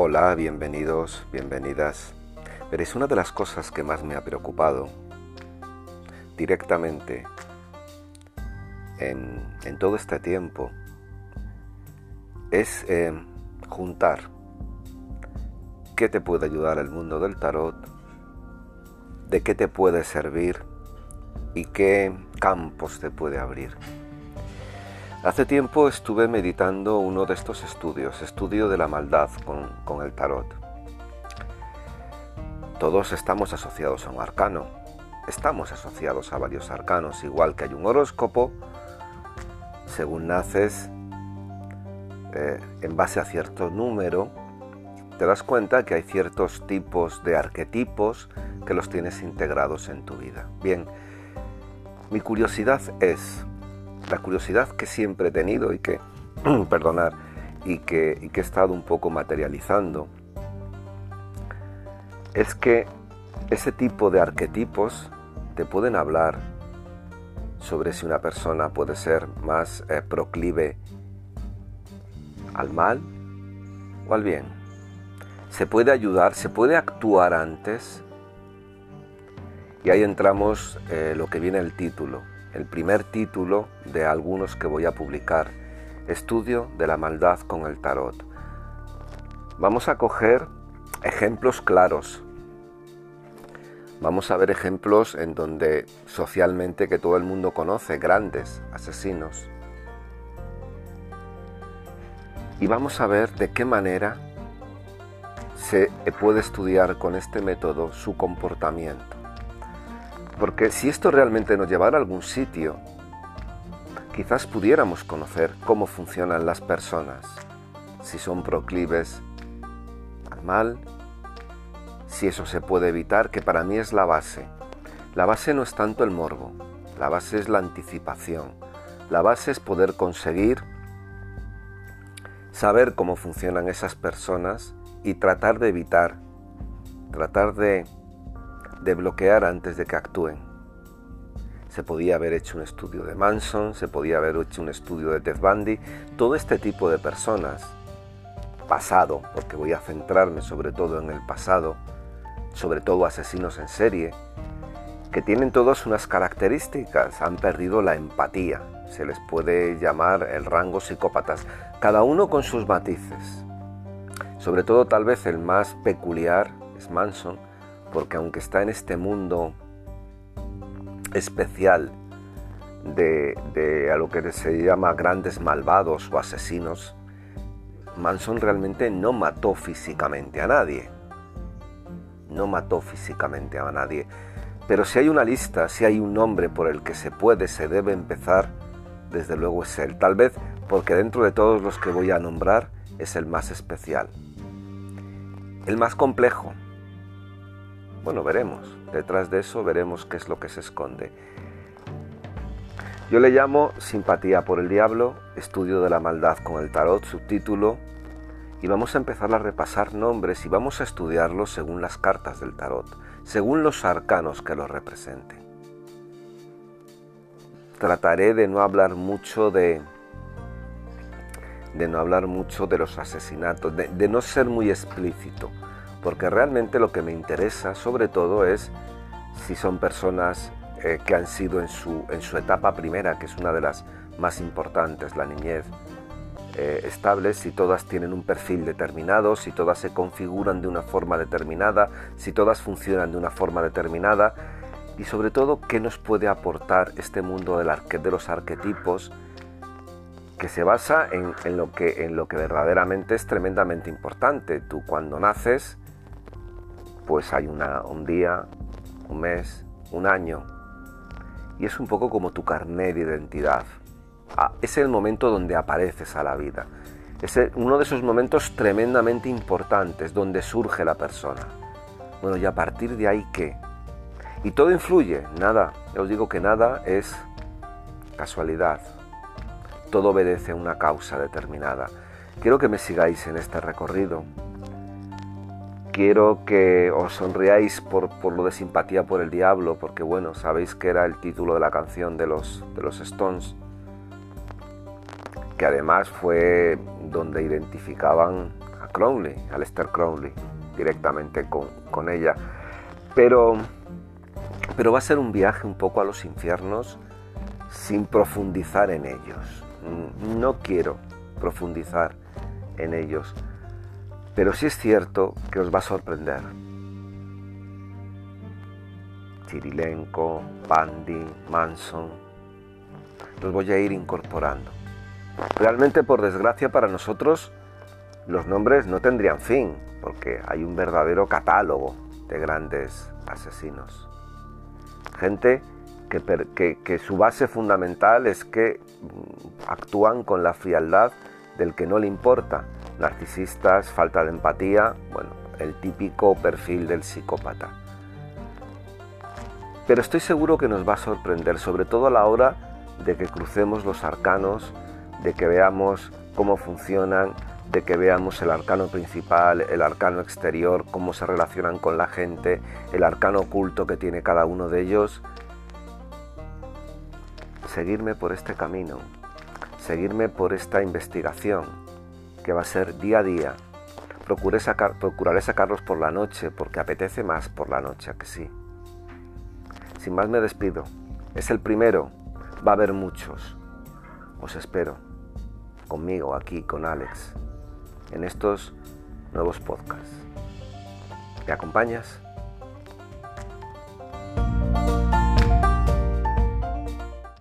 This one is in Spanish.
Hola, bienvenidos, bienvenidas. Veréis, una de las cosas que más me ha preocupado directamente en, todo este tiempo es eh, juntar qué te puede ayudar el mundo del tarot, de qué te puede servir y qué campos te puede abrir. Hace tiempo estuve meditando uno de estos estudios, estudio de la maldad con, con el tarot. Todos estamos asociados a un arcano, estamos asociados a varios arcanos, igual que hay un horóscopo, según naces, eh, en base a cierto número, te das cuenta que hay ciertos tipos de arquetipos que los tienes integrados en tu vida. Bien, mi curiosidad es, la curiosidad que siempre he tenido y que, perdonar, y que, y que he estado un poco materializando, es que ese tipo de arquetipos te pueden hablar sobre si una persona puede ser más eh, proclive al mal o al bien. Se puede ayudar, se puede actuar antes. Y ahí entramos eh, lo que viene el título, el primer título de algunos que voy a publicar, Estudio de la maldad con el tarot. Vamos a coger ejemplos claros Vamos a ver ejemplos en donde socialmente que todo el mundo conoce, grandes asesinos. Y vamos a ver de qué manera se puede estudiar con este método su comportamiento. Porque si esto realmente nos llevara a algún sitio, quizás pudiéramos conocer cómo funcionan las personas, si son proclives al mal, si eso se puede evitar, que para mí es la base. La base no es tanto el morbo, la base es la anticipación, la base es poder conseguir saber cómo funcionan esas personas y tratar de evitar, tratar de, de bloquear antes de que actúen. Se podía haber hecho un estudio de Manson, se podía haber hecho un estudio de Ted Bundy, todo este tipo de personas, pasado, porque voy a centrarme sobre todo en el pasado, sobre todo asesinos en serie, que tienen todas unas características, han perdido la empatía, se les puede llamar el rango psicópatas, cada uno con sus matices. Sobre todo tal vez el más peculiar es Manson, porque aunque está en este mundo especial de, a lo que se llama grandes malvados o asesinos, Manson realmente no mató físicamente a nadie no mató físicamente a nadie. Pero si hay una lista, si hay un nombre por el que se puede, se debe empezar, desde luego es él. Tal vez porque dentro de todos los que voy a nombrar es el más especial. El más complejo. Bueno, veremos. Detrás de eso veremos qué es lo que se esconde. Yo le llamo Simpatía por el Diablo, Estudio de la Maldad con el Tarot, subtítulo y vamos a empezar a repasar nombres y vamos a estudiarlos según las cartas del tarot, según los arcanos que los representen. Trataré de no hablar mucho de de no hablar mucho de los asesinatos, de, no ser muy explícito, porque realmente lo que me interesa sobre todo es si son personas eh, que han sido en su, en su etapa primera, que es una de las más importantes, la niñez, eh, estables, si todas tienen un perfil determinado, si todas se configuran de una forma determinada, si todas funcionan de una forma determinada y sobre todo qué nos puede aportar este mundo de los arquetipos que se basa en, lo que, en lo que verdaderamente es tremendamente importante. Tú cuando naces, pues hay una, un día, un mes, un año, y es un poco como tu carnet de identidad. Ah, es el momento donde apareces a la vida. Es uno de esos momentos tremendamente importantes donde surge la persona. Bueno, y a partir de ahí, ¿qué? Y todo influye, nada, ya os digo que nada es casualidad. Todo obedece a una causa determinada. Quiero que me sigáis en este recorrido. Quiero que os sonriáis por, por lo de simpatía por el diablo, porque bueno, sabéis que era el título de la canción de los, de los Stones que además fue donde identificaban a Crowley, a Lester Crowley, directamente con, con ella. Pero, pero va a ser un viaje un poco a los infiernos sin profundizar en ellos. No quiero profundizar en ellos, pero sí es cierto que os va a sorprender. Chirilenko, Pandi, Manson, los voy a ir incorporando. Realmente, por desgracia para nosotros, los nombres no tendrían fin, porque hay un verdadero catálogo de grandes asesinos. Gente que, su base fundamental es que mm, actúan con la frialdad del que no le importa. Narcisistas, falta de empatía, bueno, el típico perfil del psicópata. Pero estoy seguro que nos va a sorprender, sobre todo a la hora de que crucemos los arcanos, de que veamos cómo funcionan, de que veamos el arcano principal, el arcano exterior, cómo se relacionan con la gente, el arcano oculto que tiene cada uno de ellos seguirme por este camino, seguirme por esta investigación que va a ser día a día. Sacar, procuraré sacarlos por la noche porque apetece más por la noche, que sí. Sin más me despido. Es el primero, va a haber muchos. Os espero conmigo aquí, con Alex, en estos nuevos podcasts. ¿Me acompañas?